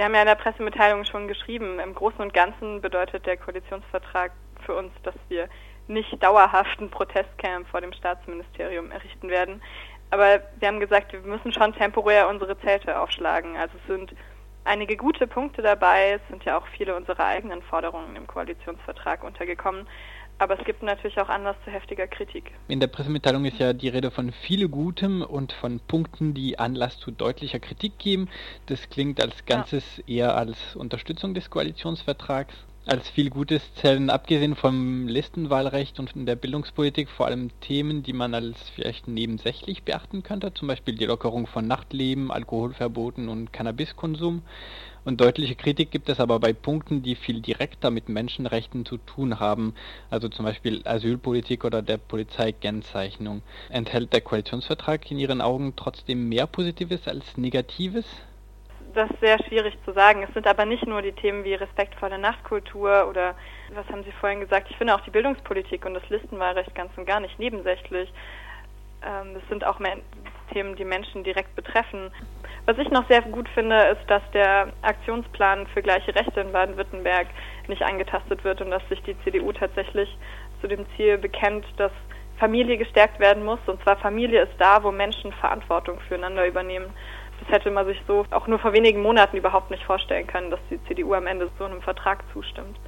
Wir haben ja in der Pressemitteilung schon geschrieben, im Großen und Ganzen bedeutet der Koalitionsvertrag für uns, dass wir nicht dauerhaften Protestcamp vor dem Staatsministerium errichten werden. Aber wir haben gesagt, wir müssen schon temporär unsere Zelte aufschlagen. Also es sind einige gute Punkte dabei. Es sind ja auch viele unserer eigenen Forderungen im Koalitionsvertrag untergekommen. Aber es gibt natürlich auch Anlass zu heftiger Kritik. In der Pressemitteilung ist ja die Rede von viel Gutem und von Punkten, die Anlass zu deutlicher Kritik geben. Das klingt als Ganzes ja. eher als Unterstützung des Koalitionsvertrags. Als viel Gutes zählen abgesehen vom Listenwahlrecht und der Bildungspolitik vor allem Themen, die man als vielleicht nebensächlich beachten könnte, zum Beispiel die Lockerung von Nachtleben, Alkoholverboten und Cannabiskonsum. Und deutliche Kritik gibt es aber bei Punkten, die viel direkter mit Menschenrechten zu tun haben, also zum Beispiel Asylpolitik oder der Polizeikennzeichnung. Enthält der Koalitionsvertrag in Ihren Augen trotzdem mehr Positives als Negatives? Das ist sehr schwierig zu sagen. Es sind aber nicht nur die Themen wie respektvolle Nachtkultur oder was haben Sie vorhin gesagt? Ich finde auch die Bildungspolitik und das Listenwahlrecht ganz und gar nicht nebensächlich. Ähm, es sind auch Themen, die Menschen direkt betreffen. Was ich noch sehr gut finde, ist, dass der Aktionsplan für gleiche Rechte in Baden-Württemberg nicht angetastet wird und dass sich die CDU tatsächlich zu dem Ziel bekennt, dass Familie gestärkt werden muss. Und zwar Familie ist da, wo Menschen Verantwortung füreinander übernehmen. Das hätte man sich so auch nur vor wenigen Monaten überhaupt nicht vorstellen können, dass die CDU am Ende so einem Vertrag zustimmt.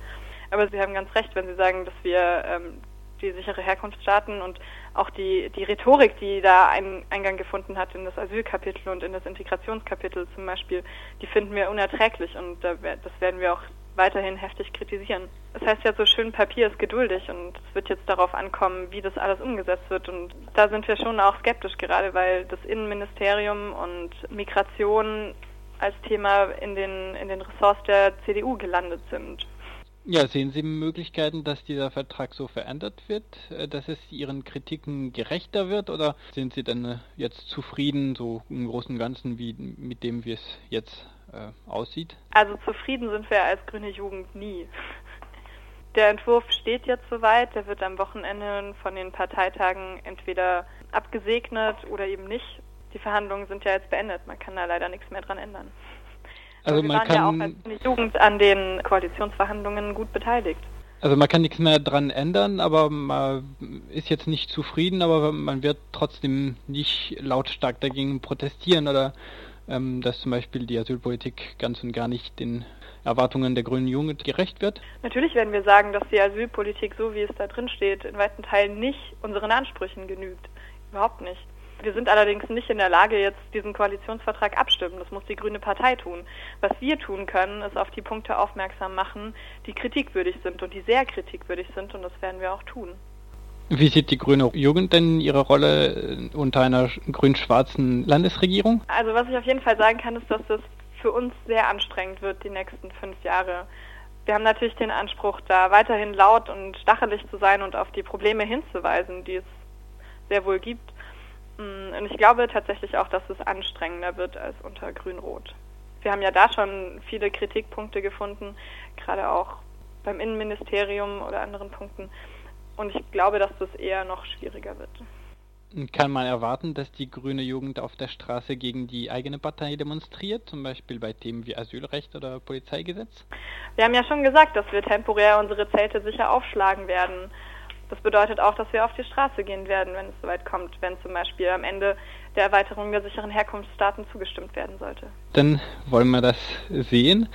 Aber Sie haben ganz recht, wenn Sie sagen, dass wir ähm, die sichere Herkunftsstaaten und auch die, die Rhetorik, die da einen Eingang gefunden hat in das Asylkapitel und in das Integrationskapitel zum Beispiel, die finden wir unerträglich und das werden wir auch weiterhin heftig kritisieren. Das heißt ja so schön, Papier ist geduldig und es wird jetzt darauf ankommen, wie das alles umgesetzt wird. Und da sind wir schon auch skeptisch, gerade weil das Innenministerium und Migration als Thema in den, in den Ressorts der CDU gelandet sind. Ja, sehen Sie Möglichkeiten, dass dieser Vertrag so verändert wird, äh, dass es Ihren Kritiken gerechter wird oder sind Sie denn äh, jetzt zufrieden, so im Großen und Ganzen, wie mit dem, wie es jetzt äh, aussieht? Also zufrieden sind wir als grüne Jugend nie. Der Entwurf steht jetzt soweit, der wird am Wochenende von den Parteitagen entweder abgesegnet oder eben nicht. Die Verhandlungen sind ja jetzt beendet, man kann da leider nichts mehr dran ändern. Also wir man waren kann ja auch als Jugend an den Koalitionsverhandlungen gut beteiligt. Also man kann nichts mehr dran ändern, aber man ist jetzt nicht zufrieden, aber man wird trotzdem nicht lautstark dagegen protestieren oder ähm, dass zum Beispiel die Asylpolitik ganz und gar nicht den Erwartungen der grünen Jugend gerecht wird? Natürlich werden wir sagen, dass die Asylpolitik, so wie es da drin steht, in weiten Teilen nicht unseren Ansprüchen genügt. Überhaupt nicht. Wir sind allerdings nicht in der Lage, jetzt diesen Koalitionsvertrag abstimmen. Das muss die Grüne Partei tun. Was wir tun können, ist auf die Punkte aufmerksam machen, die kritikwürdig sind und die sehr kritikwürdig sind und das werden wir auch tun. Wie sieht die grüne Jugend denn ihre Rolle äh, unter einer grün-schwarzen Landesregierung? Also was ich auf jeden Fall sagen kann, ist, dass das für uns sehr anstrengend wird die nächsten fünf Jahre. Wir haben natürlich den Anspruch, da weiterhin laut und stachelig zu sein und auf die Probleme hinzuweisen, die es sehr wohl gibt. Mm, und ich glaube tatsächlich auch, dass es anstrengender wird als unter Grün-Rot. Wir haben ja da schon viele Kritikpunkte gefunden, gerade auch beim Innenministerium oder anderen Punkten. Und ich glaube, dass das eher noch schwieriger wird. Kann man erwarten, dass die grüne Jugend auf der Straße gegen die eigene Partei demonstriert, zum Beispiel bei Themen wie Asylrecht oder Polizeigesetz? Wir haben ja schon gesagt, dass wir temporär unsere Zelte sicher aufschlagen werden. Das bedeutet auch, dass wir auf die Straße gehen werden, wenn es soweit kommt, wenn zum Beispiel am Ende der Erweiterung der sicheren Herkunftsstaaten zugestimmt werden sollte. Dann wollen wir das sehen.